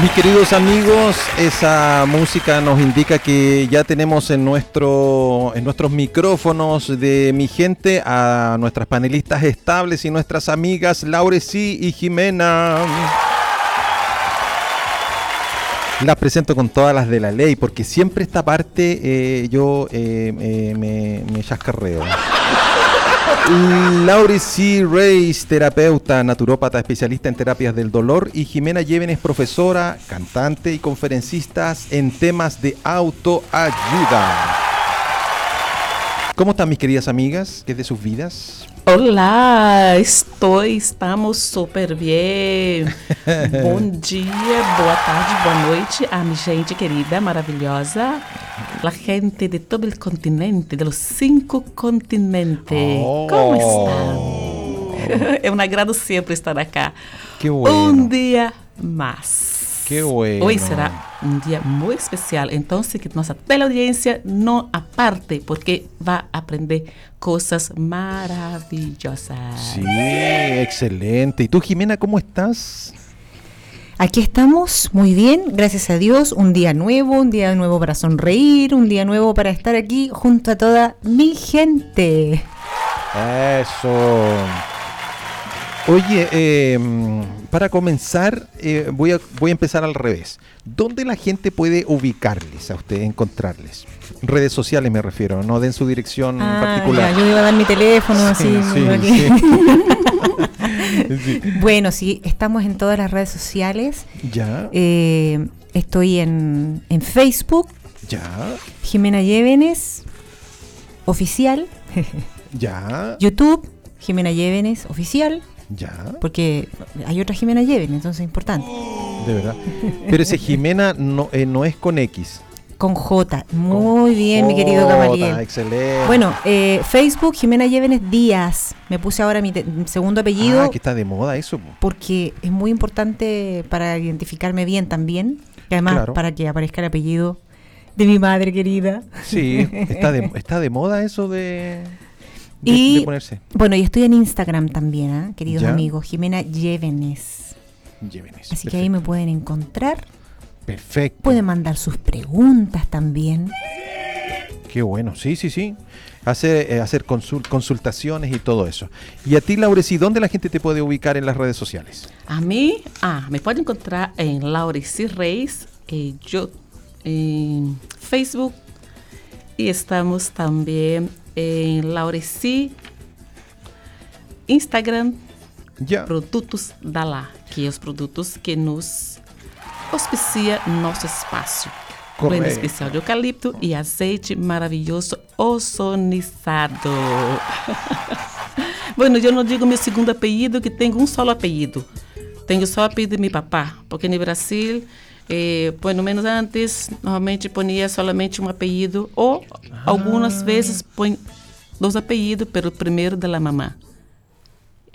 Mis queridos amigos, esa música nos indica que ya tenemos en, nuestro, en nuestros micrófonos de mi gente a nuestras panelistas estables y nuestras amigas Laureci y Jimena. Las presento con todas las de la ley, porque siempre esta parte eh, yo eh, eh, me, me chascarreo. Lauri C. Reis, terapeuta, naturópata, especialista en terapias del dolor, y Jimena Llévenes, profesora, cantante y conferencista en temas de autoayuda. ¿Cómo están mis queridas amigas? ¿Qué es de sus vidas? Olá, estou, estamos super bem. Bom dia, boa tarde, boa noite a mi gente querida, maravilhosa. La gente de todo el continente, de los cinco continentes. Oh. Como estão? É um agrado sempre estar acá. Qué bueno. Um dia mais. Qué bueno. Hoy será un día muy especial, entonces que nuestra teleaudiencia no aparte porque va a aprender cosas maravillosas. Sí, excelente. ¿Y tú, Jimena, cómo estás? Aquí estamos muy bien, gracias a Dios. Un día nuevo, un día nuevo para sonreír, un día nuevo para estar aquí junto a toda mi gente. Eso. Oye, eh, para comenzar, eh, voy, a, voy a empezar al revés. ¿Dónde la gente puede ubicarles a ustedes, encontrarles? Redes sociales me refiero, no den su dirección Ah, particular. ya, yo iba a dar mi teléfono, Sí, así. sí. Sí. Bueno, sí, estamos en todas las redes sociales. Ya, Eh, estoy en, en Facebook, ya, Jimena Llévenes, oficial. ya, YouTube, Jimena Llévenes, oficial. Ya, Porque hay otra Jimena Llévenes, entonces es importante. de verdad. Pero ese Jimena no, eh, no es con X. Con J. Muy bien, mi querido Gamaliel. Excelente. Bueno, eh, Facebook, Jimena Llévenes Díaz. Me puse ahora mi, mi segundo apellido Ah, que está de moda eso. po. porque es muy importante para identificarme bien también. Y además Claro. para que aparezca el apellido de mi madre querida. Sí, está de, está de moda eso de, de, Y- de ponerse. Bueno, y estoy en Instagram también, ¿ah? queridos Ya. amigos. Jimena Llévenes. Llévenes. Así que ahí me pueden encontrar. Perfecto. Pueden mandar sus preguntas también. Qué bueno. Sí, sí, sí. Hacer, eh, hacer consul- consultaciones y todo eso. Y a ti, Laureci, ¿dónde la gente te puede ubicar en las redes sociales? A mí, ah, me pode encontrar em Laurici Reis, em, yo, em Facebook, e estamos também em Laurici Instagram, Ya. Produtos da Lá, que é os produtos que nos auspicia nosso espaço. Blend Correto. especial de eucalipto e azeite maravilhoso ozonizado. bueno, eu não digo meu segundo apelido, que tenho um solo apelido. Tenho só o apelido de meu papá, porque no Brasil, eh, pelo menos antes, normalmente ponia solamente um apelido, ou algumas vezes põe dois apelidos, pelo primeiro da mamã.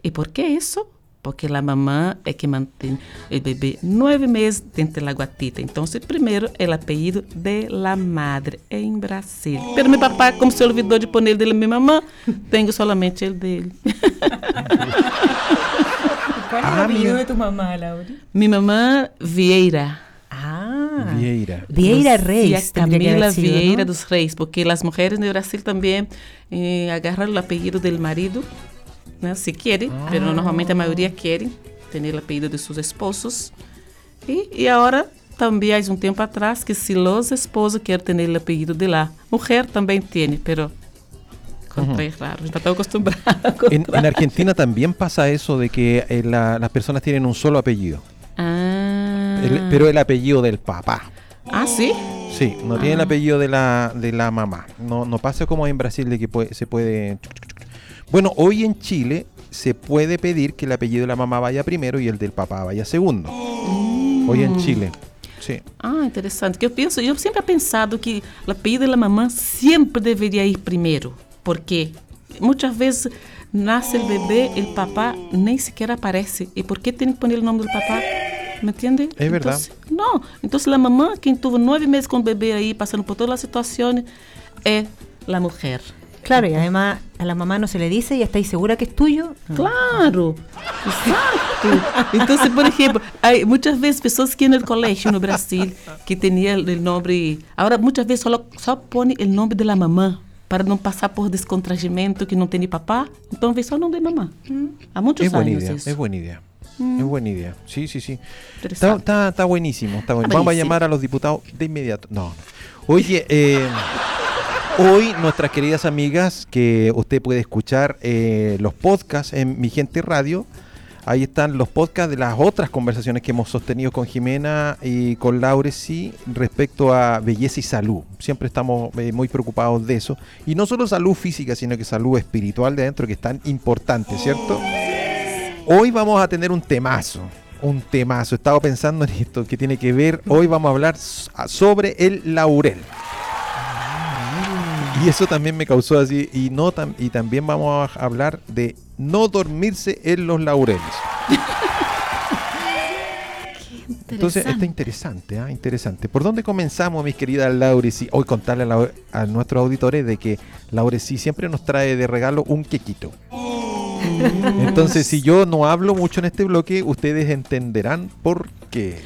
E por que isso? Porque a mamã é que mantém o bebê nove meses dentro da guatita. Então, o primeiro é o apelido de la madre em Brasil. Pero meu papá, como se olvidou de pôr ele dele minha mamã, tenho somente ele dele. ¿Cuál es el apellido de tu mamá, Laura? minha mamã Vieira. Ah, Vieira. Vieira Los- Reis. Camila Vieira ¿no? dos Reis, porque as mulheres no Brasil também eh, agarram o apelido do marido, né, se querem, Ah. mas normalmente a maioria querem ter o apelido de seus esposos. E, e agora também há um tempo atrás que se os esposos querem ter o apelido de lá, mulher também tem, pero encontrei raro, está tão acostumbrado. En, en Argentina también pasa eso de que eh, la- las personas tienen un solo apellido, Ah, El- pero el apellido del papá. ah, sim? Sí, no tiene el Ah. apellido de la, de la mamá. No, no pasa como en Brasil de que puede- se puede... Bueno, hoy en Chile se puede pedir que el apellido de la mamá vaya primero y el del papá vaya segundo. Hoy en Chile. Sí. Ah, interessante. Que eu penso, eu sempre he pensado que o apelido da mamãe sempre deveria ir primeiro, porque muitas vezes nasce o bebê, o papá nem sequer aparece. E por que tem que pôr o nome do papá? ¿Me entiende? É verdade. Entonces, não. Então, a mamãe, quem teve nove meses com o bebê aí, passando por toda a situação, é a mulher. Claro, y además a la mamá no se le dice y estáis segura que es tuyo. No. Claro, exato. Entonces, por ejemplo, hay muchas veces pessoas que en el colegio no Brasil que tenían el nombre, ahora muchas veces solo, só pone el nombre de la mamá para não passar por descontragimento que não tem papá, então vê só o nome de mamá. Há muitos Es buena anos idea, isso. es buena idea. Es buena idea. Sí, sí, sí. Está, Interesante. está, está buenísimo. Está Vamos a llamar a los diputados de inmediato. No. Oye, eh, hoy nuestras queridas amigas, que usted puede escuchar eh, los podcasts en Mi Gente Radio. Ahí están los podcasts de las otras conversaciones que hemos sostenido con Jimena y con Laure, sí, respecto a belleza y salud. Siempre estamos eh, muy preocupados de eso. Y no solo salud física, sino que salud espiritual de adentro, que es tan importante, ¿cierto? Hoy vamos a tener un temazo. Un temazo. Estaba pensando en esto que tiene que ver. Hoy vamos a hablar sobre el laurel. Y eso también me causó así. Y, no tam- y también vamos a hablar de no dormirse en los laureles. Entonces está interesante, ¿ah? interesante. ¿Por dónde comenzamos, mis queridas Laure? Sí, hoy contarle a, la- a nuestros auditores de que Laure sí siempre nos trae de regalo un quequito. Entonces, si yo no hablo mucho en este bloque, ustedes entenderán por qué.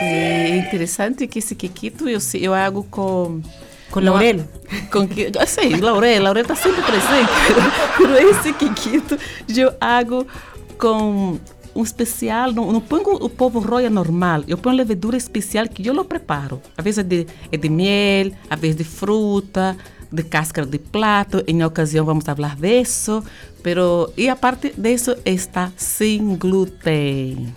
É interessante que esse quequito eu, eu hago com... Con laurel. Com que, ah, sim, laurel, laurel está sempre presente. Pero esse quequito eu hago com um especial, não, não ponho o povo roya normal, eu ponho levedura especial que eu lo preparo. Às vezes é de, é de miel, às vezes de fruta, de cáscara de plato. Em ocasião vamos falar disso. Pero, e a parte disso está sem glúten.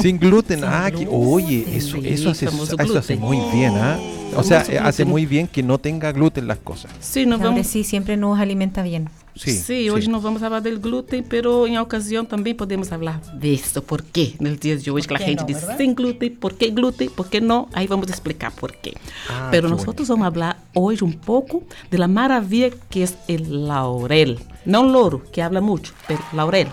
Sin gluten. ah, que- oye, eso, Sí, eso, hace, eso hace gluten. muy bien, ¿ah? O sea, hace gluten. muy bien que no tenga gluten las cosas. Sim, não Laure vamos... sí siempre nos alimenta bien. Sí, Sim, hoje não vamos falar do glúten, pero em ocasião também podemos falar disso. Por quê? Nos dias de hoje que a gente não, diz verdade? sem glúten, por que glúten, por que não? Aí vamos explicar por quê. Ah, pero que nós bonito. vamos falar hoje um pouco da maravilha que é o laurel. Não louro, que habla muito, pero laurel.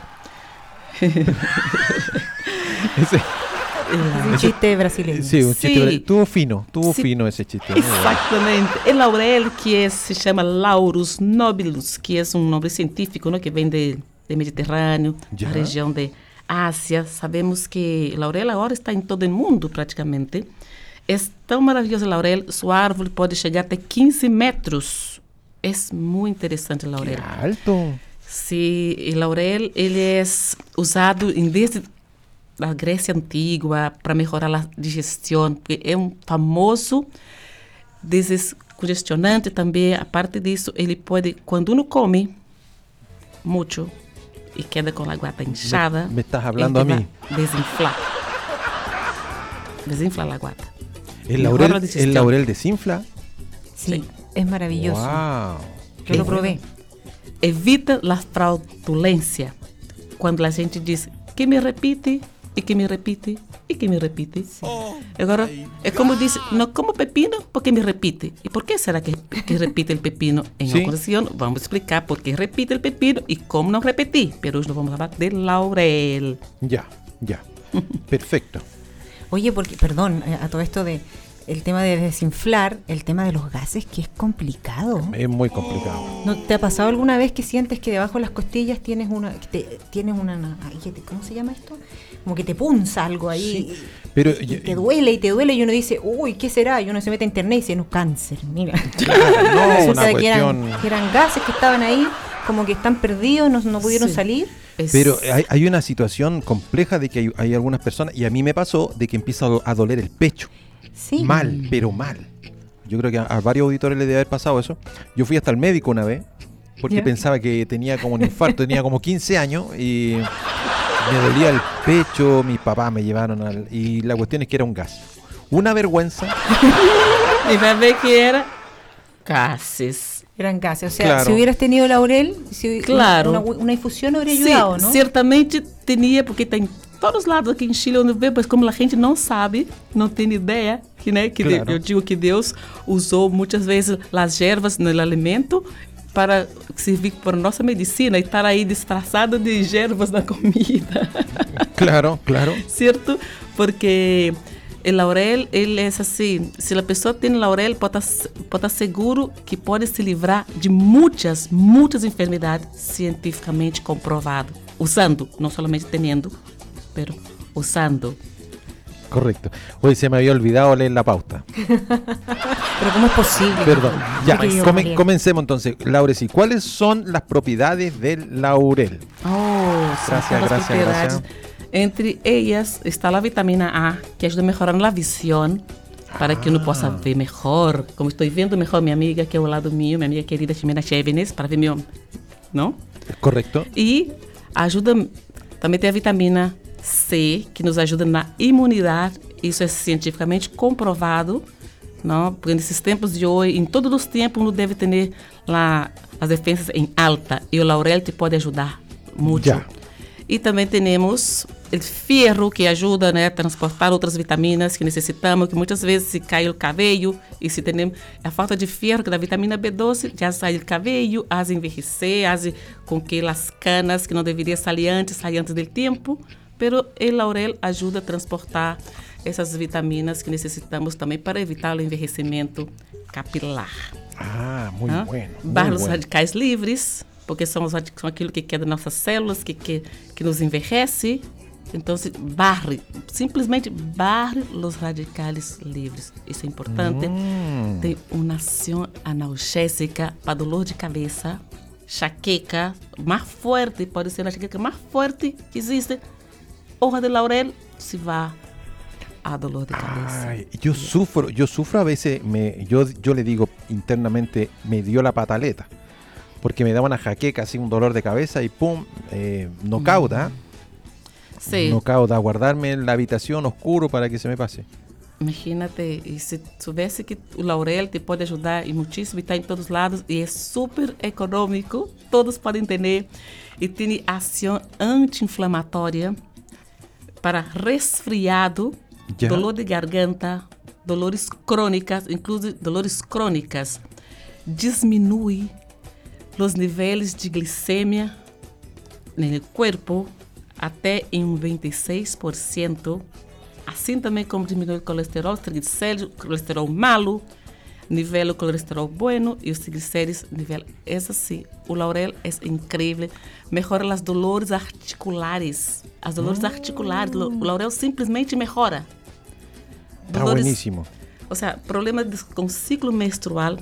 Es un chiste brasileño. sí, un chiste. Sí. Tuvo fino, tuvo Sí. fino ese chiste. Exatamente. O laurel, que é- se chama Laurus nobilus, que é um nome científico né, que vem de, de Mediterrâneo, Já. da região de Ásia. Sabemos que laurel agora está em todo o mundo, praticamente. É tão maravilhoso o laurel, sua árvore pode chegar até 15 metros. É muito interessante laurel. alto. Sí, el laurel ele é usado em desde a Grécia antiga para melhorar a digestão, porque é um famoso descongestionante também. A parte disso, ele pode, quando uno come muito e queda com a guata inchada, me estás hablando ele a mí. Desinflar. Desinflar a guata. El laurel, la el laurel desinfla. Sí, Sí. es maravilloso. Wow. Yo lo probé. evita a fraudulência. Quando a gente diz que me repite e que me repite e que me repite. Agora, é como diz, não como pepino porque me repite. E por que será que, que repite o pepino? Em Sim. ocasião, vamos explicar por que repite o pepino e como não repetir. Pero hoje nós vamos falar de laurel. Ya, ya. Perfecto. Oye, porque, perdón, eh, a todo esto de el tema de desinflar, el tema de los gases, que es complicado. Es muy complicado. ¿No te ha pasado alguna vez que sientes que debajo de las costillas tienes una, te- tienes una, ay, ¿qué te- ¿cómo se llama esto? Como que te punza algo ahí. Pero y yo- te duele y te duele y uno dice, uy, ¿qué será? Y uno se mete a internet y dice, no, cáncer, mira. no, una que eran, que eran gases que estaban ahí, como que están perdidos, no, no pudieron Sí. salir. Pero hay, hay una situación compleja de que hay, hay algunas personas, y a mí me pasó, de que empieza a do- a doler el pecho. Sí. Mal, pero mal. Yo creo que a, a varios auditores les debe haber pasado eso. Yo fui hasta el médico una vez, porque Ya. pensaba que tenía como un infarto, tenía como 15 años y me dolía el pecho, mis papás me llevaron al... Y la cuestión es que era un gas. Una vergüenza. Vai ver que era gases. Eran gases. O sea, Claro. si hubieras tenido laurel, si Claro. una, una infusión habría Sim, ayudado, ¿no? certamente tinha, porque tem todos os lados aqui em Chile onde vê, mas como a gente não sabe, não tem ideia, que, né, que de- Claro. eu digo que Deus usou muitas vezes as ervas no alimento para servir para nossa medicina e estar aí disfarçado de ervas na comida. Claro, claro. certo? Porque O laurel, ele é assim, se a pessoa tem laurel, pode estar, pode estar seguro que pode se livrar de muitas, muitas enfermidades cientificamente comprovado, usando, não somente tendo, pero usando. Correcto. Hoy se me había olvidado leer la pauta. Pero ¿cómo es posible? Perdón. Ya, come- comencemos entonces. Laureci, ¿cuáles son las propiedades del laurel? Oh, Gracias, gracias, gracias. Entre elas está a vitamina A, que ajuda a melhorar a visão, para que eu Ah. possa ver melhor. Como estou vendo melhor minha amiga, que é ao lado meu, minha amiga querida Ximena Chevenes, para ver meu. Não? ¿Correcto? E ajuda. Também tem a vitamina C, que nos ajuda na imunidade. Isso é cientificamente comprovado. Não? Porque nesses tempos de hoje, em todos os tempos, não deve ter lá as defesas em alta. E o laurel te pode ajudar muito. Já. E também temos o ferro, que ajuda né, a transportar outras vitaminas que necessitamos, que muitas vezes se cai o cabelo, e se tem a falta de ferro, que da vitamina B12, já sai o cabelo, as envelhecer, as com que as canas, que não deveria sair antes, sair antes do tempo. Pero o laurel ajuda a transportar essas vitaminas que necessitamos também para evitar o envelhecimento capilar. Ah, muy Hã? bueno. muy Barra os bueno. radicais livres, porque são, os, são aquilo que queda nossas células, que, que, que nos envelhece. Então, se barre, simplesmente barre os radicais livres. Isso é importante. Hum. Tem uma ação analgésica para dolor de cabeça, chaqueca, mais forte, pode ser a chaqueca mais forte que existe. Hoja de laurel se vá a dolor de cabeça. Ay, yo sufro, yo sufro a veces, me, yo, yo le digo internamente, me dio la pataleta, porque me da una jaqueca, así un dolor de cabeza y pum, eh, knockout, ¿ah? Sim. Knockout, a guardarme en la habitación oscuro para que se me pase. Imagínate, e se soubesse que o laurel te pode ajudar e muitíssimo, está em todos os lados, e é super econômico, todos podem ter, e tem ação anti-inflamatória para resfriado, Já. dolor de garganta, dolores crônicas, inclusive dolores crônicas, diminui os níveis de glicemia no corpo até em um 26%. Assim também como diminui o colesterol, os triglicéridos, colesterol malo, nivela o colesterol bueno e os triglicéridos nivela. É assim, o laurel é incrível, melhora as dores articulares. As dores articulares, o laurel simplesmente melhora. Está buenísimo. O sea, problemas de- con ciclo menstrual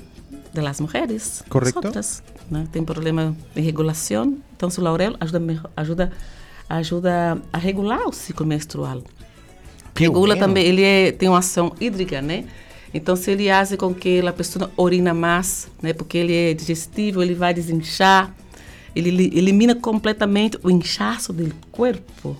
de las mujeres. Correcto. Nosotras, ¿no? Tem problema de regulação. Então, o laurel ajuda, mejo- ajuda, ajuda a regular o ciclo menstrual. Qué Regula bueno. também, ele é- tem uma ação hídrica, né? Então, se ele faz com que a pessoa orina mais, né? Porque ele é digestivo, ele vai desinchar, ele li- elimina completamente o inchaço do corpo.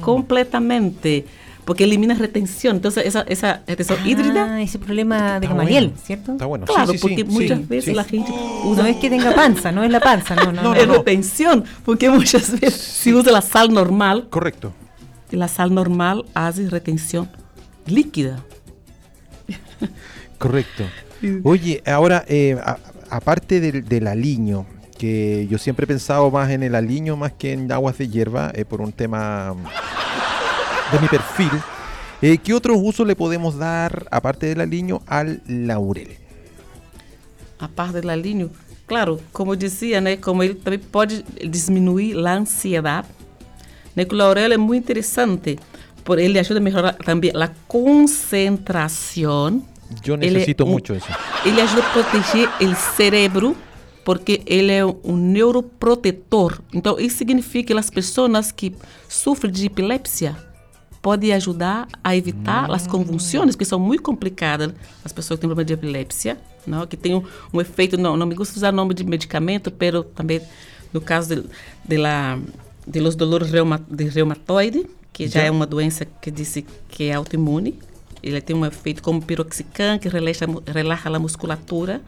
Completamente. Porque elimina a retenção. Então, essa, essa retenção hídrica Ah, ese problema de Está Gamaliel, bueno. ¿cierto? Está bueno. Claro, Sí, sí, sí, porque muchas sí, veces sí. la gente No usa es que tenga panza, no es la panza, no, no. No, no. é retenção, porque muitas vezes se usa a sal normal Correcto. e a sal normal faz retenção líquida. Correcto. Oye, ahora, eh, a- aparte del, del aliño, que yo siempre he pensado más en el aliño más que en aguas de hierba, eh, por un tema de mi perfil, eh, ¿qué otros usos le podemos dar, aparte del aliño, al laurel? A parte do linho, claro, como dizia, né, como ele também pode diminuir a ansiedade, né, que o laurel é muito interessante, por ele ajuda a melhorar também a concentração. Yo é necesito um- mucho eso. Ele ajuda a proteger o cérebro, porque ele é um neuroprotetor. Então, isso significa que as pessoas que sofrem de epilepsia podem ajudar a evitar as convulsões, que são muito complicadas. As pessoas que têm problema de epilepsia, não? que tem um, um efeito, não, não me gusta usar nome de medicamento, pero também no caso de, de, la, de los dolores reuma, de reumatoide, que já Já. é uma doença que disse que é autoimune. Ele tem um efeito como piroxicam, que relaxa, relaxa a musculatura.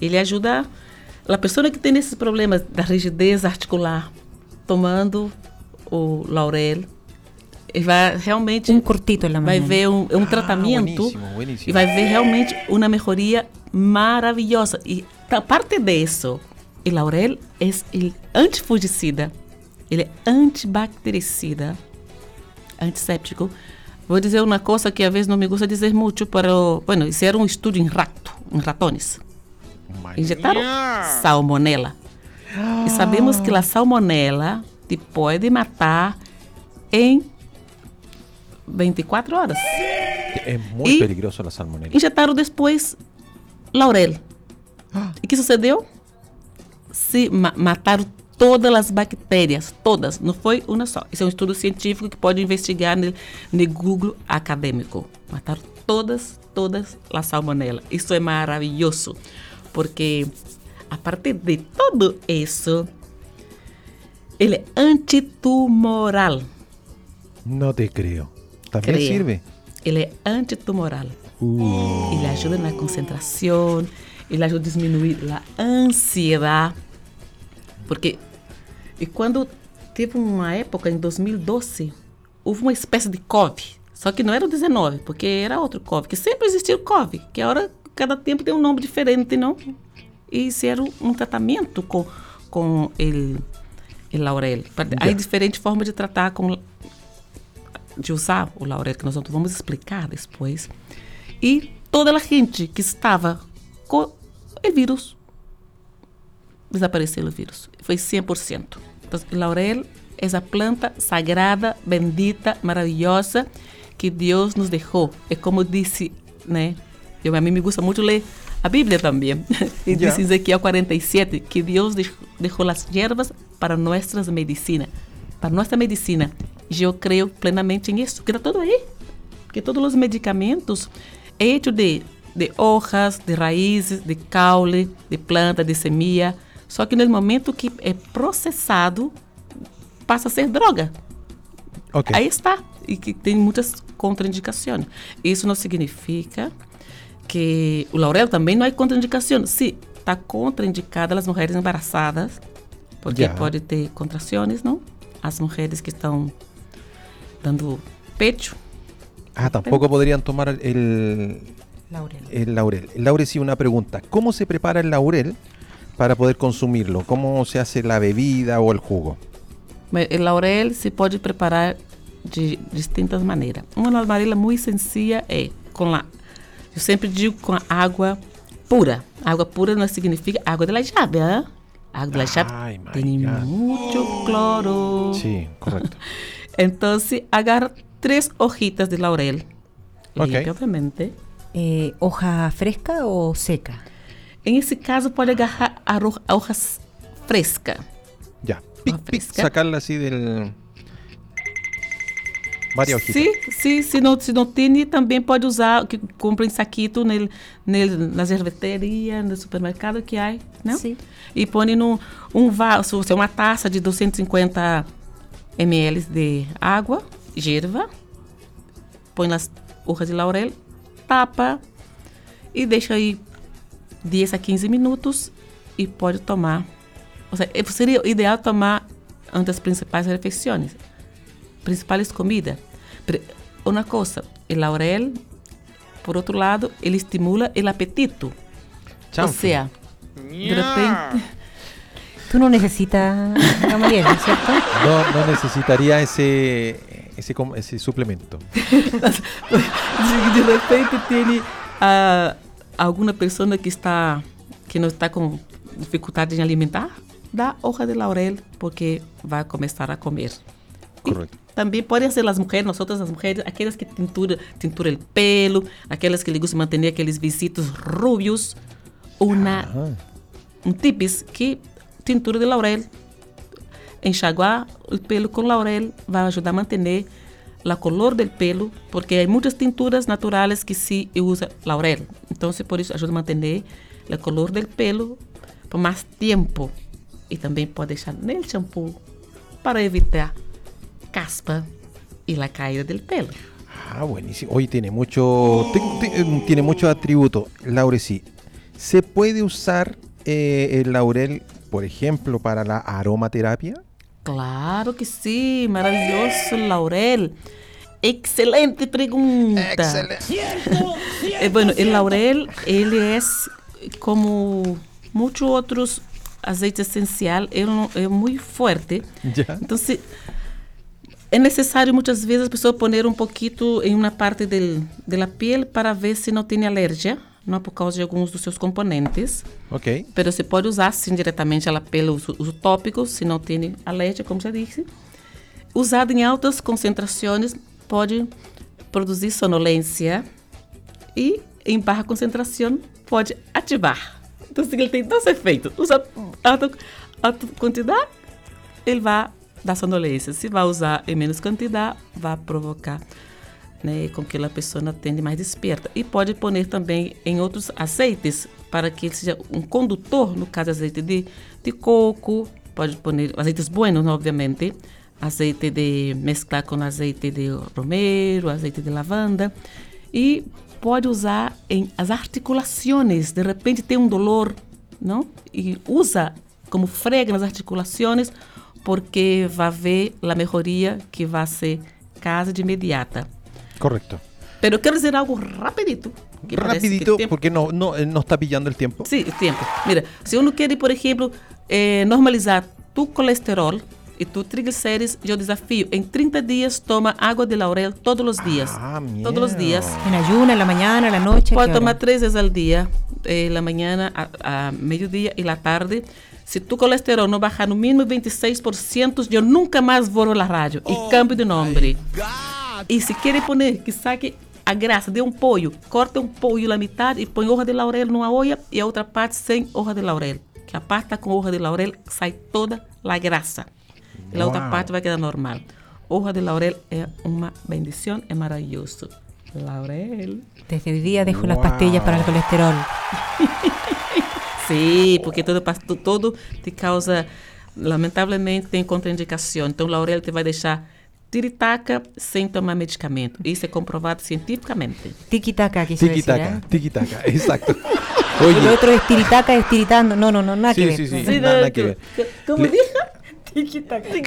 Ele ajuda a pessoa que tem esses problemas da rigidez articular, tomando o laurel, ele vai realmente en la vai ver um, um Ah, tratamento bueníssimo, bueníssimo. e vai ver realmente uma melhoria maravilhosa. E parte disso, o laurel é o antifungicida, ele é antibactericida, antisséptico, Vou dizer uma coisa que às vezes não me gusta dizer muito, pero, bueno, hicieron um estudo em rato, em ratones. Injetaram salmonela. E sabemos que a salmonela te pode matar em 24 horas. Es muy Y- peligroso la salmonella. Injetaram depois laurel. E o que sucedeu? Se ma mataram todas as bactérias, todas, não foi uma só. Isso é um estudo científico que pode investigar no, no Google acadêmico. Mataram todas, todas a salmonela. Isso é maravilhoso, porque a partir de tudo isso, ele é antitumoral. No te creo. También Crea. sirve. Ele é antitumoral. Ele ajuda na concentração, ele ajuda a diminuir a ansiedade. Porque e quando teve uma época, em 2012, houve uma espécie de COVID. Só que não era o 19, porque era outro COVID, que sempre existiu COVID, que agora cada tempo tem um nome diferente, não? E era um tratamento com, com ele, ele laurel. Há Já. diferentes formas de tratar com de usar o laurel, que nós vamos explicar depois. E toda a gente que estava com o vírus, desapareceu o vírus. Foi 100%. O laurel é a planta sagrada, bendita, maravilhosa que Deus nos deixou. É como disse, né? Eu, a mim me gusta muito ler a Bíblia também. E Já. diz em Ezequiel 47 que Deus deix- deixou as ervas para nossas medicinas. Para nossa medicina. E eu creio plenamente nisso, que está tudo aí. Porque todos os medicamentos é hecho de, de hojas, de raízes, de caule, de planta, de semilla. Só que no momento que é processado, passa a ser droga. Ok. Aí está. E que tem muitas contraindicações. Isso não significa que o laurel também não é contraindicação. Sim, está contraindicada as mulheres embaraçadas, porque Já. pode ter contrações, não? As mulheres que estão dando pecho. Ah, tampoco podrían tomar el, Laurel. el laurel. El laurel sí, una pregunta. ¿Cómo se prepara el laurel para poder consumirlo? ¿Cómo se hace la bebida o el jugo? O laurel se pode preparar de distintas maneiras. Uma maneira muito sencilla é com a, eu sempre digo com água pura. Água pura não significa água de la llave, ¿eh? Água de la llave Ay, tem God. muito cloro. Sí, correcto. Então, agarra três hojitas de laurel. Ok. Limpia, obviamente. Eh, ¿Hoja fresca o seca? Em esse caso, pode agarrar a ro- a hojas fresca. Ya. Pic, pic, fresca. sacarla así del... Varias hojitas. Sim, sim, se não, se não tem, também pode usar, que compra em saquito nele, nele, nas no supermercado que há, não? Sim. E põe num um vaso, se é uma taça de 250 ml de água, gerva, põe nas hojas de laurel, tapa e deixa aí 10 a 15 minutos e pode tomar. Ou seja, eh, seria ideal tomar antes das principais refeições principais comidas. Pero Uma coisa, o laurel, por outro lado, ele estimula o apetito. Ou Chanfle. seja, de repente, Tú no necesitas Gamaliel, ¿cierto? No, no necesitaría ese, ese, com- ese suplemento. de, de repente tem ah, alguma pessoa que está que não está com dificuldade em alimentar, dá hoja de laurel porque vai começar a comer. E Correcto. Também podem ser as mulheres, nós outras as mulheres, aquelas que tintura, tintura o pelo, aquelas que lhe gostam de manter aqueles visitos rubios, uma, Ah, um tips que tintura de laurel. Enxaguar o pelo com laurel vai ajudar a manter a color do pelo, porque há muitas tinturas naturais que se usa laurel. Então, se por isso ajuda a manter a color do pelo por mais tempo. E também pode deixar no shampoo para evitar caspa y la caída del pelo. ah, buenísimo. Hoy tiene mucho, te- tiene muchos atributos. Laurel, sí. ¿Se puede usar eh, el laurel, por ejemplo, para la aromaterapia? Claro que sí, maravilloso laurel. Excelente pregunta. Eh, bueno, el laurel, ele es como muchos otros aceites esencial, ele não- é muito forte. Ya. Então, se, É necessário muitas vezes a pessoa poner um pouquinho em uma parte del, de la piel para ver se não tem alergia, não por causa de alguns dos seus componentes. Ok. Pero você pode usar sim diretamente ela pelo uso, uso tópico, se não tem alergia, como já disse. Usado em altas concentrações pode produzir sonolência e em baixa concentração pode ativar. Então, assim, ele tem dois efeitos. Usa alta, alta quantidade, ele vai dar sonolência. Se vai usar em menos quantidade, vai provocar né, com que a pessoa tenha mais desperta. E pode pôr também em outros aceites para que ele seja um condutor, no caso azeite de, de coco, pode pôr azeites buenos, obviamente, azeite de mesclar com azeite de romero, azeite de lavanda e pode usar em as articulações. De repente tem um dolor, não? E usa como frega nas articulações porque vai ver a melhoria que vai ser casa de imediata. Correcto. Pero quero dizer algo rapidito. que parece que Rapidito, porque no, no, eh, no está pillando el tiempo. Sí, el tiempo. Mira, si uno quiere, por ejemplo, eh, normalizar tu colesterol y tu triglicéridos, yo desafío, en 30 días toma agua de laurel todos los días. Ah, todos los días. En ayuna, en la mañana, en la noche. ¿a Puede qué hora? tomar tres veces al día, eh, la mañana, a, a mediodía y la tarde. Si tu colesterol no baja no mínimo 26%, yo nunca más vuelvo a la radio y cambio de nombre. Y si quiere poner, que saque a grasa de um pollo, corta um pollo la mitad e põe hoja de laurel numa olla e a outra parte sem hoja de laurel. Que a parte tá com hoja de laurel sai toda a grasa. E a outra parte vai quedar normal. Hoja de laurel é uma bendição, é maravilhoso. Laurel. Desde hoy día dejo las Wow. pastillas para el colesterol. Sim, porque todo, todo te causa, lamentavelmente, tem contraindicação. Então, laurel te vai deixar tiritaca sem tomar medicamento. Isso é comprovado cientificamente. Tiki-taka, quiso Tiki decir. taka, ¿eh? tiki taka, exacto. Oye, otro es tiritaca, es tiritando. No, no, no, nada que sí, ver. sí, sí, nada, nada que ver. Como Le- dije?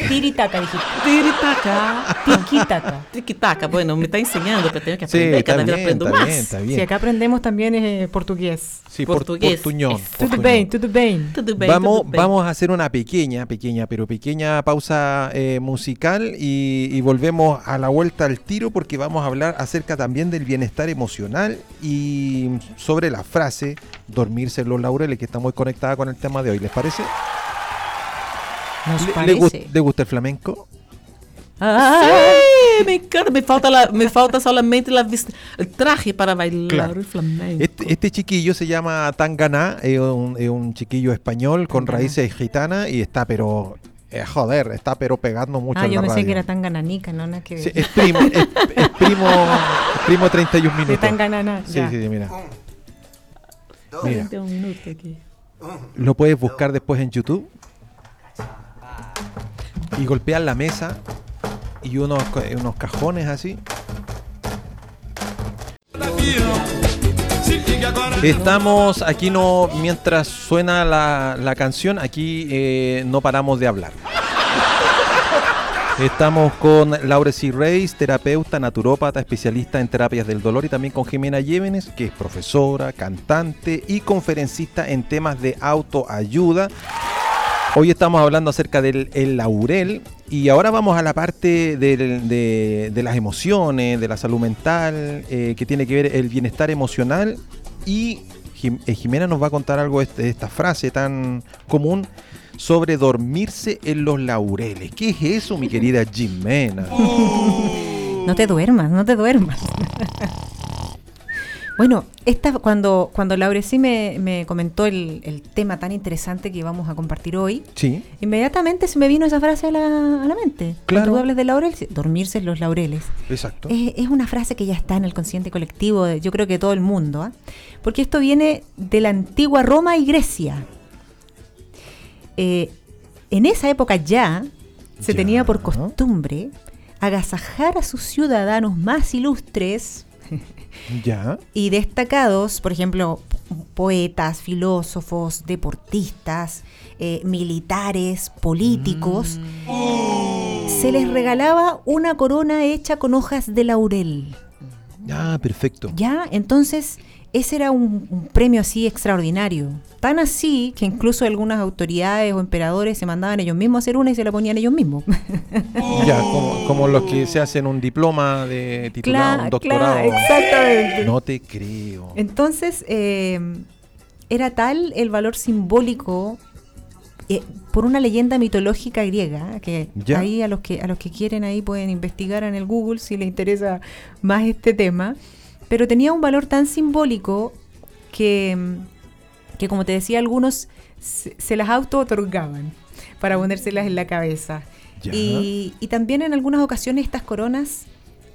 Tiritaca, dijiste. Tiritaca. Tiki-taka. Tiki-taka. Bueno, me está enseñando, pero tengo que Sí, aprender. está Cada vez aprendo está más. bien, está Si bien. acá aprendemos también eh, portugués. Sí, por- portugués. portuñón, Tudo bem, tudo bem. Tudo bem, Vamos, tudo bem. vamos a hacer una pequeña, pequeña, pero pequeña pausa eh, musical y, y volvemos a la vuelta al tiro porque vamos a hablar acerca también del bienestar emocional y sobre la frase dormirse en los laureles que está muy conectada con el tema de hoy. ¿Les parece? Nos ¿Le, le parece. gust- le gusta el flamenco? Ah, Sí, me encanta. Me falta, la, me falta solamente la vista, el traje para bailar Claro. el flamenco. Este, este chiquillo se llama Tanganá, es un, es un chiquillo español con Tanganá. raíces gitanas y está pero, eh, joder, está pero pegando mucho ah, en yo la pensé radio. que era tan gananica, no nada que. Sí, es primo, es, es primo, es primo 31 de minutos. tan ganana. Sí, ya. sí, sí, mira. Mira, 41 minutos aquí. lo puedes buscar después en YouTube y golpear la mesa y unos, unos cajones así. Estamos aquí no mientras suena la, la canción aquí eh, no paramos de hablar. Estamos con Laura C. Reis, terapeuta, naturópata, especialista en terapias del dolor y también con Jimena Llévenes, que es profesora, cantante y conferencista en temas de autoayuda. Hoy estamos hablando acerca del el laurel y ahora vamos a la parte del- de, de las emociones, de la salud mental, eh, que tiene que ver el bienestar emocional y Jim- eh, Jimena nos va a contar algo de este- de esta frase tan común sobre dormirse en los laureles. ¿Qué es eso, mi querida Jimena? No te duermas, no te duermas. Bueno, esta, cuando, cuando Laurecí me, me comentó el, el tema tan interesante que vamos a compartir hoy, Sí, inmediatamente se me vino esa frase a la, a la mente. Claro. Cuando tú hables de laurel, sí, dormirse en los laureles. exacto. Es, es una frase que ya está en el consciente colectivo, de, yo creo que todo el mundo, ¿ah? porque esto viene de la antigua Roma y Grecia. Eh, en esa época ya se Ya. tenía por costumbre agasajar a sus ciudadanos más ilustres Ya. y destacados, por ejemplo, poetas, filósofos, deportistas, eh, militares, políticos, se les regalaba una corona hecha con hojas de laurel. Ah, perfecto. Ya, entonces ese era un, un premio así extraordinario. Tan así que incluso algunas autoridades o emperadores se mandaban ellos mismos a hacer una y se la ponían ellos mismos. Ya, como, como los que se hacen un diploma de titulado, un doctorado. claro, exactamente. No te creo. Entonces, eh, era tal el valor simbólico eh, por una leyenda mitológica griega, que Ya. ahí a los que a los que quieren ahí pueden investigar en el Google si les interesa más este tema, pero tenía un valor tan simbólico que, mm, que como te decía, algunos se, se las auto-otorgaban para ponérselas en la cabeza. Y, y también en algunas ocasiones estas coronas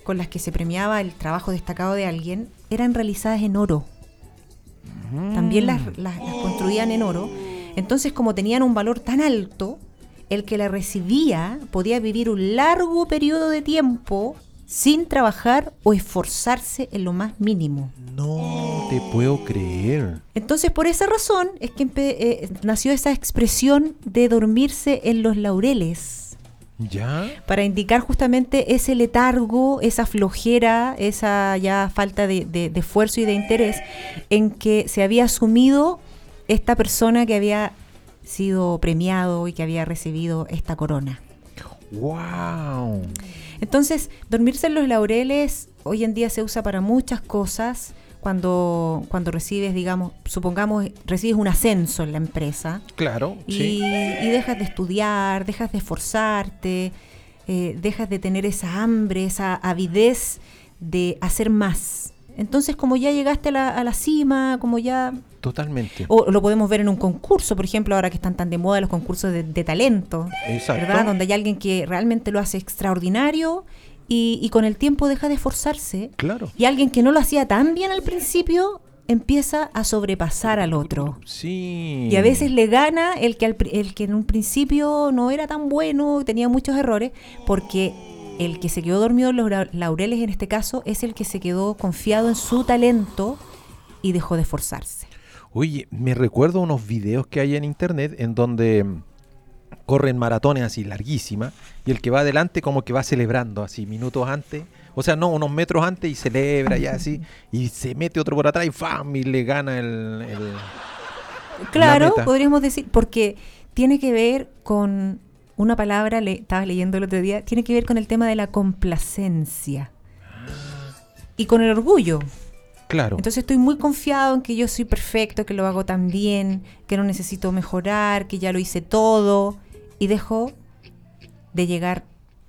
con las que se premiaba el trabajo destacado de alguien eran realizadas en oro. También las, las- las construían en oro. Entonces, como tenían un valor tan alto, el que la recibía podía vivir un largo periodo de tiempo sin trabajar o esforzarse en lo más mínimo. No te puedo creer. Entonces, por esa razón es que eh, nació esa expresión de dormirse en los laureles, ¿Ya? para indicar justamente ese letargo, esa flojera, esa ya falta de, de- de esfuerzo y de interés en que se había asumido esta persona que había sido premiado y que había recibido esta corona. ¡Wow! Entonces, dormirse en los laureles hoy en día se usa para muchas cosas. Cuando, cuando recibes, digamos, supongamos, recibes un ascenso en la empresa Claro, y, sí. y dejas de estudiar, dejas de esforzarte, eh, dejas de tener esa hambre, esa avidez de hacer más. Entonces, como ya llegaste a la, a la cima, como ya Totalmente. o lo podemos ver en un concurso, por ejemplo, ahora que están tan de moda los concursos de, de talento, Exacto. ¿verdad? Donde hay alguien que realmente lo hace extraordinario y, y con el tiempo deja de esforzarse. Claro. Y alguien que no lo hacía tan bien al principio empieza a sobrepasar al otro. Sí. Y a veces le gana el que, al el que en un principio no era tan bueno, tenía muchos errores, porque el que se quedó dormido en los lau- laureles en este caso es el que se quedó confiado en su talento y dejó de esforzarse. Oye, me recuerdo unos videos que hay en internet en donde mm, corren maratones así larguísimas y el que va adelante como que va celebrando así minutos antes, o sea, no, unos metros antes y celebra ya así y se mete otro por atrás y ¡fam! y le gana el... el- Claro, podríamos decir, porque tiene que ver con una palabra, le, estaba leyendo el otro día, tiene que ver con el tema de la complacencia y con el orgullo. Claro. Entonces estoy muy confiado en que yo soy perfecto, que lo hago tan bien, que no necesito mejorar, que ya lo hice todo y dejo de llegar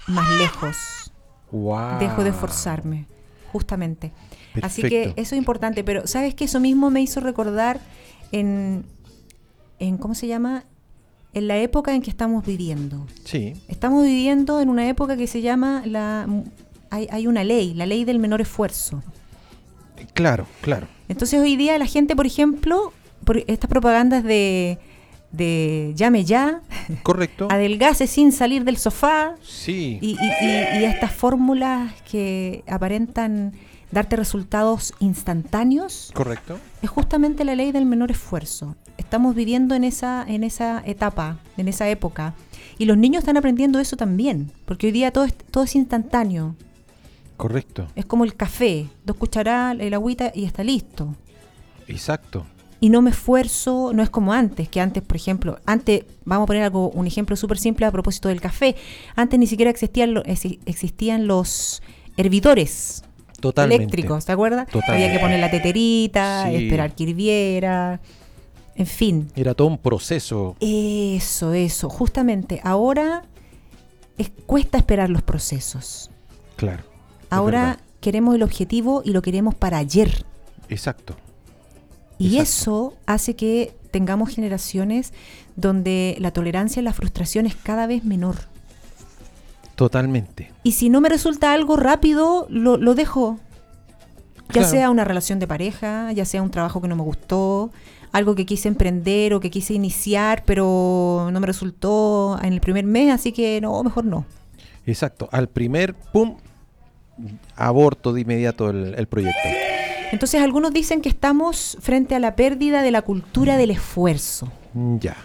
más lejos, wow. dejo de esforzarme, justamente. Así que eso es importante, pero sabes que eso mismo me hizo recordar en, en ¿cómo se llama? En la época en que estamos viviendo. Sí, Estamos viviendo en una época que se llama la hay, hay una ley, la ley del menor esfuerzo. claro, claro. Entonces hoy día la gente, por ejemplo, por estas propagandas de, de llame ya, Correcto. adelgace sin salir del sofá Sí. y, y- y- y estas fórmulas que aparentan darte resultados instantáneos, Correcto. es justamente la ley del menor esfuerzo. Estamos viviendo en esa, en esa etapa, en esa época. Y los niños están aprendiendo eso también, porque hoy día todo es, todo es instantáneo. Correcto. Es como el café, dos cucharadas, el agüita y está listo. Exacto. y no me esfuerzo, no es como antes, que antes, por ejemplo, antes, vamos a poner algo, un ejemplo súper simple a propósito del café, antes ni siquiera existían, lo- existían los hervidores Totalmente. eléctricos, ¿te acuerdas? Totalmente. Había que poner la teterita, Sí. esperar que hirviera, en fin. Era todo un proceso. Eso, eso, justamente, ahora es- cuesta esperar los procesos. Claro. Ahora queremos el objetivo y lo queremos para ayer. Exacto. Y Exacto. eso hace que tengamos generaciones donde la tolerancia a la frustración es cada vez menor. Totalmente. Y si no me resulta algo rápido, lo, lo dejo. Ya Claro. sea una relación de pareja, ya sea un trabajo que no me gustó, algo que quise emprender o que quise iniciar, pero no me resultó en el primer mes, así que no, mejor no. Exacto. Al primer, pum, aborto de inmediato el, el proyecto. Entonces algunos dicen que estamos frente a la pérdida de la cultura del esfuerzo. Mm, Ya.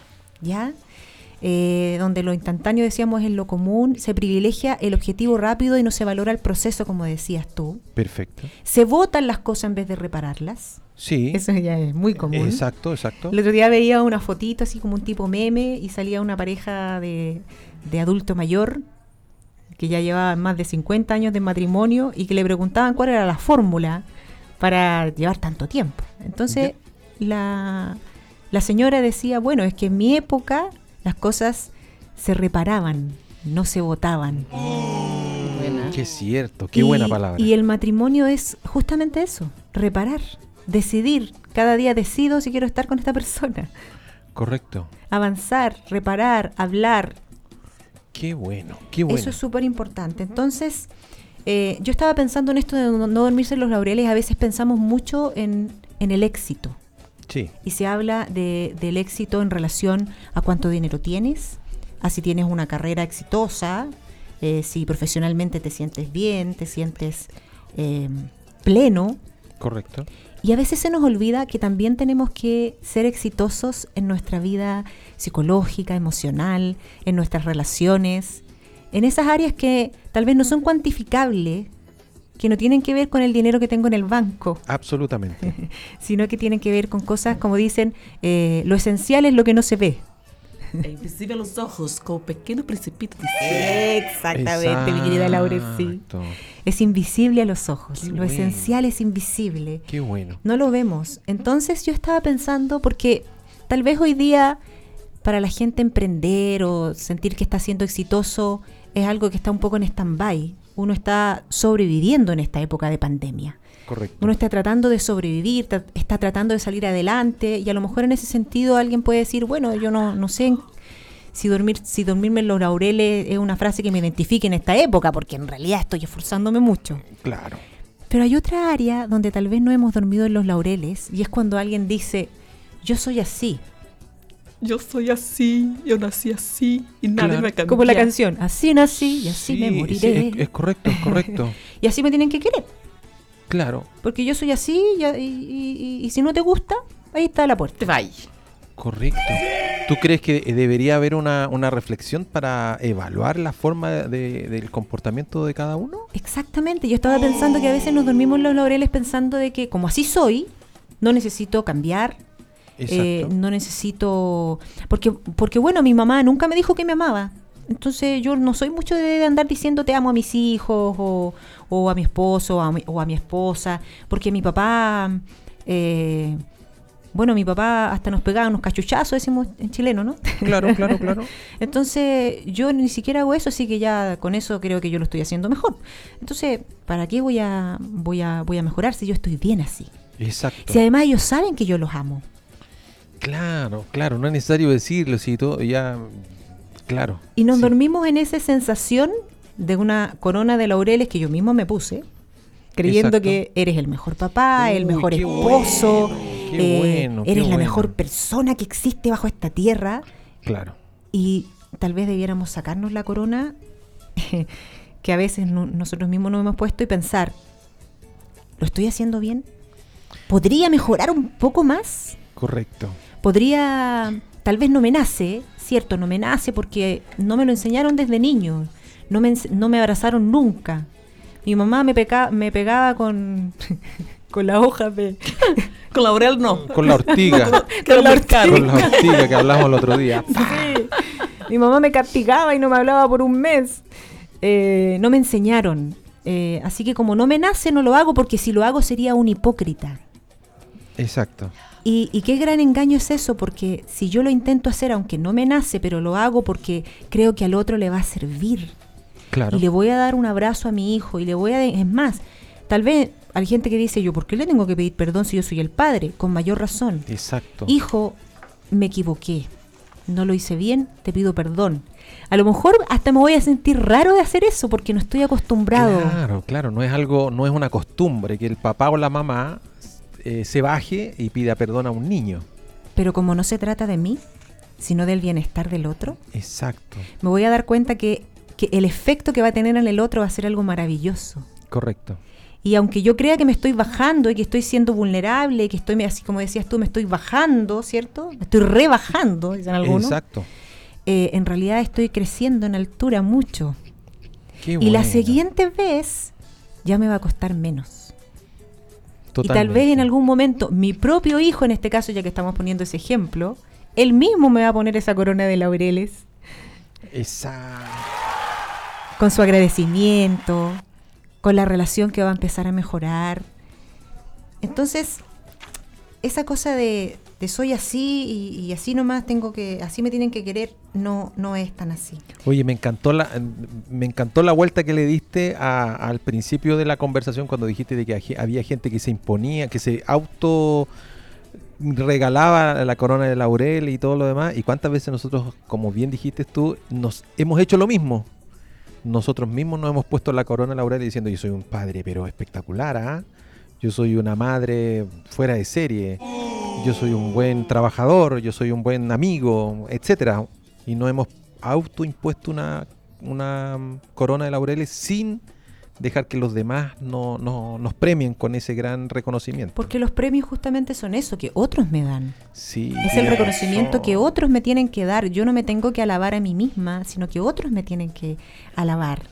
¿ya? Eh, donde lo instantáneo, decíamos, es lo común, se privilegia el objetivo rápido y no se valora el proceso, como decías tú. Perfecto. Se votan las cosas en vez de repararlas. Sí. Eso ya es muy común. Exacto, exacto. El otro día veía una fotito así como un tipo meme y salía una pareja de, de adulto mayor que ya llevaban más de 50 años de matrimonio y que le preguntaban cuál era la fórmula para llevar tanto tiempo. Entonces la, la señora decía, bueno, es que en mi época las cosas se reparaban, no se votaban. Buena. Qué cierto, qué buena palabra. Y el matrimonio es justamente eso, reparar, decidir. Cada día decido si quiero estar con esta persona. Correcto. Avanzar, reparar, hablar. Qué bueno, qué bueno. Eso es súper importante. Entonces, eh, yo estaba pensando en esto de no no dormirse en los laureles. A veces pensamos mucho en, en el éxito. Sí, Y se habla de- del éxito en relación a cuánto dinero tienes, a si tienes una carrera exitosa, eh, si profesionalmente te sientes bien, te sientes eh, pleno. correcto. Y a veces se nos olvida que también tenemos que ser exitosos en nuestra vida psicológica, emocional, en nuestras relaciones, en esas áreas que tal vez no son cuantificables, que no tienen que ver con el dinero que tengo en el banco, Absolutamente. sino que tienen que ver con cosas, como dicen, eh, lo esencial es lo que no se ve. É invisível aos ojos, com o pequeno precipito. Exactamente, mi querida Laura, sí. Es invisible a los ojos, Qué lo bueno. esencial es invisible. Qué bueno. No lo vemos. Entonces yo estaba pensando, porque tal vez hoy día para la gente emprender o sentir que está siendo exitoso es algo que está un poco en stand-by. Uno está sobreviviendo en esta época de pandemia. Correcto. Uno está tratando de sobrevivir, tra- está tratando de salir adelante y a lo mejor en ese sentido alguien puede decir, bueno, yo no, no sé si, dormir, si dormirme en los laureles es una frase que me identifique en esta época, porque en realidad estoy esforzándome mucho. Claro. Pero hay otra área donde tal vez no hemos dormido en los laureles y es cuando alguien dice, yo soy así, Eu sou assim, eu nasci assim e nada Claro. vai cambiar. como la canción, así nací y así me moriré. sí, es, es correcto, es correcto. Y así me tienen que querer, claro, porque yo soy así y, y- y- y si no te gusta, ahí está la puerta. Te vai. correcto. ¿Tú crees que debería haber una, una reflexión para evaluar la forma de- del comportamiento de cada uno? Exactamente, yo estaba pensando que a veces nos dormimos en los laureles pensando de que como así soy, no necesito cambiar, eh, no necesito... Porque, porque bueno, mi mamá nunca me dijo que me amaba. Entonces yo no soy mucho de andar diciendo te amo a mis hijos o, o a mi esposo o a mi, o a mi esposa, porque mi papá... eh, bueno, mi papá hasta nos pegaba unos cachuchazos, decimos en chileno, ¿no? Claro, claro, claro. Entonces, yo ni siquiera hago eso, así que ya con eso creo que yo lo estoy haciendo mejor. Entonces, ¿para qué voy a voy a voy a mejorar si yo estoy bien así? Exacto. Si además ellos saben que yo los amo. Claro, claro, no es necesario decirlo, si todo ya. Claro. Y nos sí. dormimos en esa sensación de una corona de laureles que yo mismo me puse, creyendo Exacto. que eres el mejor papá, el mejor qué esposo, bueno, qué eh, bueno, qué eres la bueno. mejor persona que existe bajo esta tierra. Claro. Y tal vez debiéramos sacarnos la corona que a veces no- nosotros mismos nos hemos puesto y pensar, ¿lo estoy haciendo bien? ¿Podría mejorar un poco más? Correcto. Podría, tal vez no me nace, cierto, no me nace porque no me lo enseñaron desde niño, no me, no me abrazaron nunca. Mi mamá me, peca- me pegaba con, con la hoja de... Com laurel, não. Con la ortiga. Con la ortiga. con la ortiga que hablamos el otro día. Sí. Mi mamá me castigaba y no me hablaba por un mes. Eh, no me enseñaron. Eh, así que como no me nace, no lo hago porque si lo hago sería un hipócrita. Exacto. Y, y qué gran engaño es eso, porque si yo lo intento hacer, aunque no me nace, pero lo hago porque creo que al otro le va a servir. Claro. Y le voy a dar un abrazo a mi hijo y le voy a... de- Es más, tal vez hay gente que dice yo, ¿por qué le tengo que pedir perdón si yo soy el padre? Con mayor razón. Exacto. Hijo, me equivoqué. No lo hice bien, te pido perdón. A lo mejor hasta me voy a sentir raro de hacer eso porque no estoy acostumbrado. Claro, claro, no es algo, no es una costumbre que el papá o la mamá eh, se baje y pida perdón a un niño. Pero como no se trata de mí, sino del bienestar del otro, Exacto, me voy a dar cuenta que, que el efecto que va a tener en el otro va a ser algo maravilloso. correcto. Y aunque yo crea que me estoy bajando y que estoy siendo vulnerable, que estoy, así como decías tú, me estoy bajando, ¿cierto? Me estoy rebajando, dicen algunos. Exacto. eh, en realidad estoy creciendo en altura mucho. Qué Y la siguiente vez ya me va a costar menos. Y tal vez en algún momento mi propio hijo, en este caso, ya que estamos poniendo ese ejemplo, él mismo me va a poner esa corona de laureles. Esa. Con su agradecimiento, con la relación que va a empezar a mejorar. Entonces, esa cosa de, soy así y, así nomás tengo que, así me tienen que querer, no, no es tan así. Oye, me encantó la, me encantó la vuelta que le diste al principio de la conversación cuando dijiste de que había gente que se imponía, que se auto regalaba la corona de laurel y todo lo demás. Y cuántas veces nosotros, como bien dijiste tú, nos hemos hecho lo mismo. Nosotros mismos nos hemos puesto la corona de laurel diciendo yo soy un padre, pero espectacular, ¿ah? Yo soy una madre fuera de serie yo soy un buen trabajador, yo soy un buen amigo, etcétera. Y no hemos autoimpuesto una, una corona de laureles sin dejar que los demás no, nos premien con ese gran reconocimiento. Porque los premios justamente son eso, que otros me dan. Sí, es el reconocimiento que otros me tienen que dar. Yo no me tengo que alabar a mí misma, sino que otros me tienen que alabar.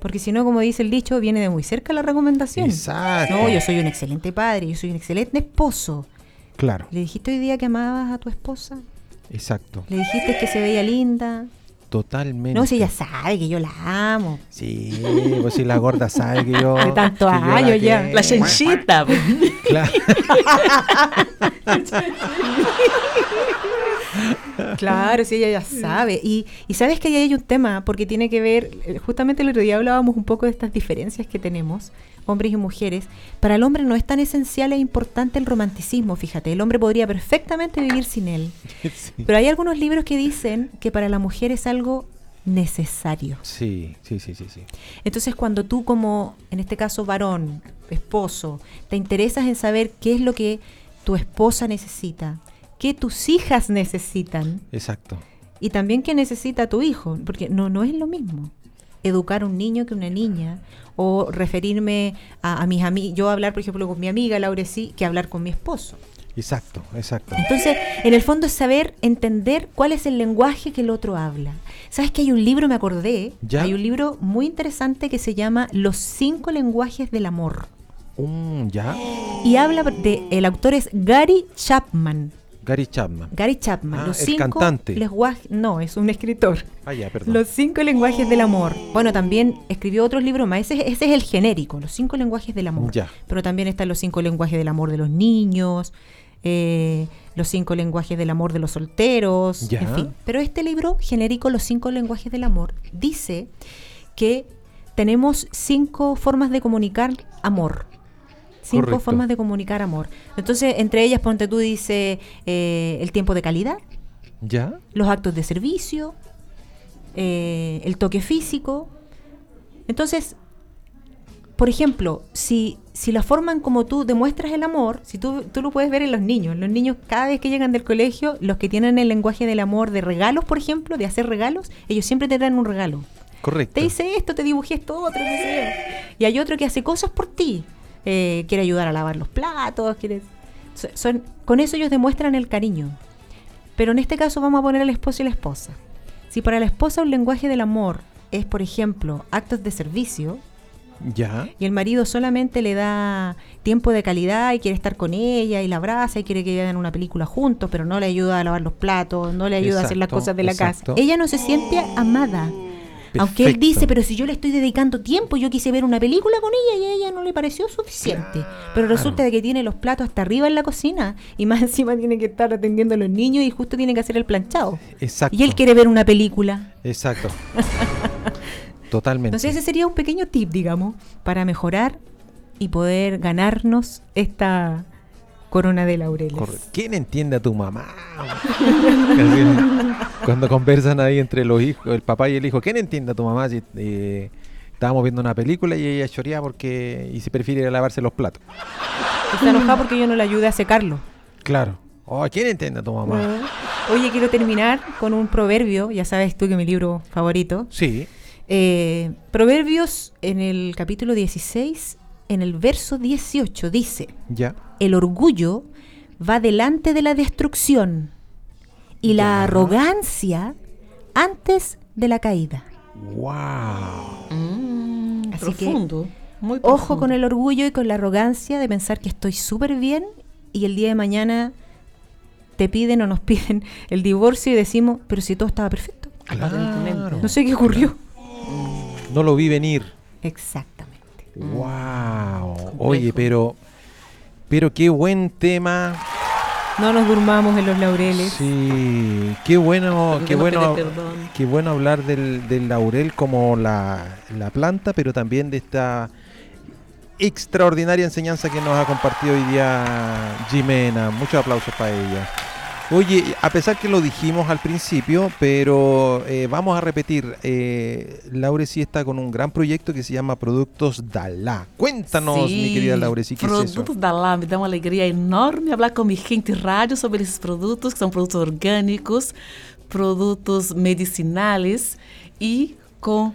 Porque si no, como dice el dicho, viene de muy cerca la recomendación. Exacto. No, yo soy un excelente padre, yo soy un excelente esposo. Claro. ¿Le dijiste hoy día que amabas a tu esposa? Exacto. ¿Le dijiste que se veía linda? Totalmente. No, si ella sabe que yo la amo. Sí, pues si la gorda sabe que yo. De tantos años ya. La chenchita. Claro. claro, sí, ella ya sabe. Y, y sabes que ahí hay un tema, porque tiene que ver, eh, justamente el otro día hablábamos un poco de estas diferencias que tenemos hombres y mujeres, para el hombre no es tan esencial e importante el romanticismo, fíjate, el hombre podría perfectamente vivir sin él. Pero hay algunos libros que dicen que para la mujer es algo necesario. Sí, sí, sí, sí, sí. Entonces cuando tú como, en este caso varón, esposo, te interesas en saber qué es lo que tu esposa necesita, qué tus hijas necesitan. Exacto. Y también qué necesita tu hijo, porque no, no es lo mismo educar a un niño que una niña, o referirme a, mis amigos, yo hablar, por ejemplo, con mi amiga Laura sí, que hablar con mi esposo. Exacto, exacto. Entonces, en el fondo es saber entender cuál es el lenguaje que el otro habla. ¿Sabes que hay un libro, me acordé? Hay un libro muy interesante que se llama Los cinco lenguajes del amor. Um, ¿Ya? Y habla de, el autor es Gary Chapman. Gary Chapman. Gary Chapman. Ah, los el cantante. no, es un escritor. Ah, ya, perdón. Los cinco lenguajes del amor. Bueno, también escribió otros libros más. Ese, es el genérico, los cinco lenguajes del amor. Ya. Pero también están los cinco lenguajes del amor de los niños, eh, los cinco lenguajes del amor de los solteros, ya. en fin. Pero este libro genérico, Los cinco lenguajes del amor, dice que tenemos cinco formas de comunicar amor. Cinco formas de comunicar amor. Entonces, entre ellas, ponte tú, dice eh, el tiempo de calidad. ¿Ya? Los actos de servicio. Eh, el toque físico. Entonces, por ejemplo, si, si la forma en como tú demuestras el amor, si tú, tú lo puedes ver en los niños, los niños cada vez que llegan del colegio, los que tienen el lenguaje del amor de regalos, por ejemplo, de hacer regalos, ellos siempre te dan un regalo. Correcto. Te dice esto, te dibujé esto, otro, Y hay otro que hace cosas por ti. Eh, quiere ayudar a lavar los platos, quiere... Son, con eso ellos demuestran el cariño. Pero en este caso vamos a poner al esposo y la esposa. Si para la esposa un lenguaje del amor es, por ejemplo, actos de servicio, ya. Y el marido solamente le da tiempo de calidad y quiere estar con ella y la abraza y quiere que vean una película juntos, pero no le ayuda a lavar los platos, no le ayuda a hacer las cosas de la casa. Ella no se siente amada. Aunque él dice, pero si yo le estoy dedicando tiempo, yo quise ver una película con ella y a ella no le pareció suficiente. Pero resulta de que tiene los platos hasta arriba en la cocina y más encima tiene que estar atendiendo a los niños y justo tiene que hacer el planchado. Exacto. Y él quiere ver una película. Exacto. Totalmente. Entonces ese sería un pequeño tip, digamos, para mejorar y poder ganarnos esta corona de laureles. ¿Quién entiende a tu mamá? Cuando conversan ahí entre los hijos, el papá y el hijo, ¿quién entiende a tu mamá? Si, eh, estábamos viendo una película y ella chorea porque y se prefiere lavarse los platos. Está enojada porque yo no le ayude a secarlo. Claro. Oh, ¿Quién entiende a tu mamá? Oye, quiero terminar con un proverbio, ya sabes tú que es mi libro favorito. Sí. Eh, proverbios en el capítulo 16 en el verso 18 dice, ya. el orgullo va delante de la destrucción y la arrogancia antes de la caída. ¡Wow! Mm, profundo. Muy Ojo profundo. con el orgullo y con la arrogancia de pensar que estoy súper bien y el día de mañana te piden o nos piden el divorcio y decimos, pero si todo estaba perfecto. Claro. No sé qué ocurrió. No lo vi venir. Exactamente. Wow. Oye, pero pero qué buen tema. No nos durmamos en los laureles. Sí, qué bueno, qué no bueno, qué bueno hablar del, del laurel como la, la planta, pero también de esta extraordinaria enseñanza que nos ha compartido hoy día Jimena. Muchos aplausos para ella. Oye, a pesar que lo dijimos al principio, pero eh, vamos a repetir, eh, Laure sí está con un gran proyecto que se llama Productos Dalá. Cuéntanos, mi querida Laure, sí, ¿qué es eso? Produtos da Lá me dá uma alegria enorme falar com mi gente rádio sobre esses produtos, que são produtos orgânicos, produtos medicinais e com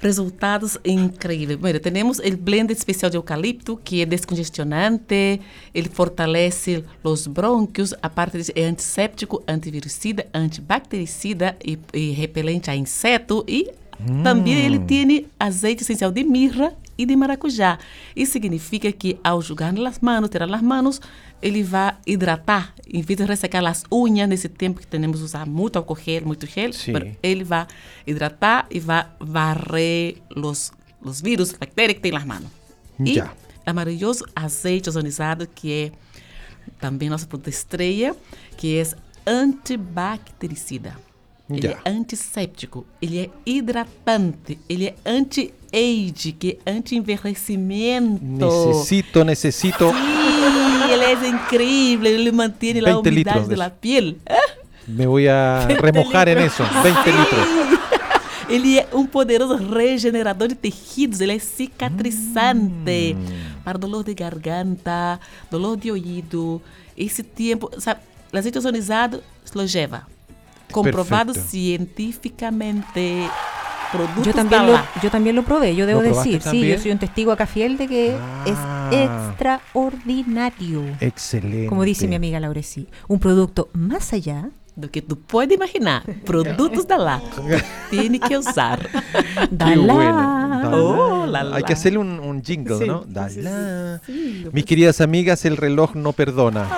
resultados incríveis. Primeiro, temos o blend especial de eucalipto, que é descongestionante, ele fortalece os brônquios, a parte disso é antisséptico, antivirucida, antibactericida e, e repelente a inseto e também ele tem azeite essencial de mirra e de maracujá. Isso significa que ao jogar nas mãos, tirar nas mãos, ele vai hidratar, em vez de ressecar as unhas nesse tempo que temos usar muito álcool gel, muito gel, ele vai hidratar e vai varrer os, os vírus, bactérias que tem nas. E Já. é maravilhoso azeite ozonizado, que é também nosso produto estreia, que é antibactericida. Ele Já. é antisséptico, ele é hidratante, ele é anti-age, que é anti-envelhecimento. Necesito, necesito. Sim, ele é incrível, ele mantém a 20 litros umidade de da piel. Me voy a remojar en eso. 20 litros. Ele é um poderoso regenerador de tecidos, ele é cicatrizante para dolor de garganta, dolor de ouvido. Esse tempo, sabe, o azeite ozonizado lleva. Comprovado Perfecto. científicamente. Yo también, lo, yo también lo probé, yo debo ¿Lo probaste decir. Sí, también? yo soy un testigo acá fiel de que Ah. es extraordinario. Excelente. Como dice mi amiga Laurecí. Un producto más allá Do que tu pode imaginar. Produtos Dalá. Tiene que usar. Bueno. Dalá. Oh, Hay que hacerle un, un jingle, Sí, ¿no? sí, sí, Dalá. sí, sí. Mis queridas amigas, el reloj no perdona.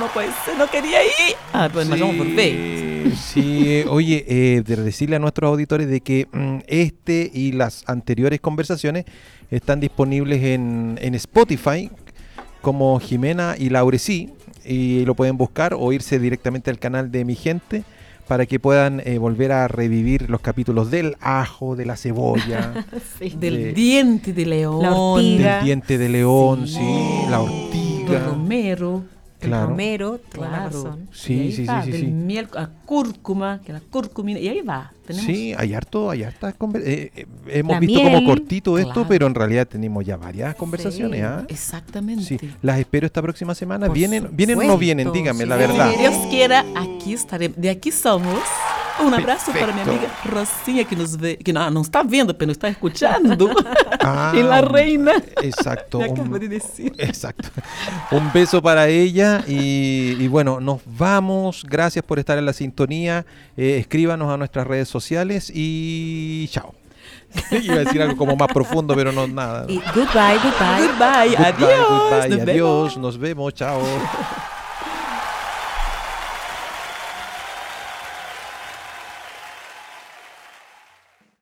No, no puede ser, no quería ir. Ah, pues vamos por. Sí, oye, eh, de decirle a nuestros auditores de que mm, este y las anteriores conversaciones están disponibles en, en Spotify como Jimena y Laurecí y lo pueden buscar o irse directamente al canal de mi gente para que puedan eh, volver a revivir los capítulos del ajo, de la cebolla, Del de- diente de león. La ortiga. del diente de león, sí, la Do ortiga. romero. El Claro. romero, Claro. Sí, sí, va, sí, sí, del sí. miel, a cúrcuma, que la cúrcumina, y ahí va. Tenemos Sí, hay harto, hay hartas eh, eh, hemos La visto como cortito esto, claro. pero en realidad tenemos ya varias conversaciones. ¿ah? Exactamente. Sí, las espero esta próxima semana. Por ¿Vienen, ¿vienen o no vienen? Díganme sí, la sí, verdad. Si Dios quiera, aquí estaremos. De aquí somos. Un abrazo para mi Perfecto. amiga Rosinha, que nos ve, que no, no está viendo, pero está escuchando. Ah, y la reina. Exacto. Me acaba de decir. Exacto. Un beso para ella y, y bueno, nos vamos. Gracias por estar en la sintonía. Eh, escríbanos a nuestras redes sociales y chao. Iba a decir algo como más profundo, pero no nada. Y goodbye, goodbye. Goodbye, Goodbye, adiós. goodbye, nos vemos. adiós, nos vemos, chao.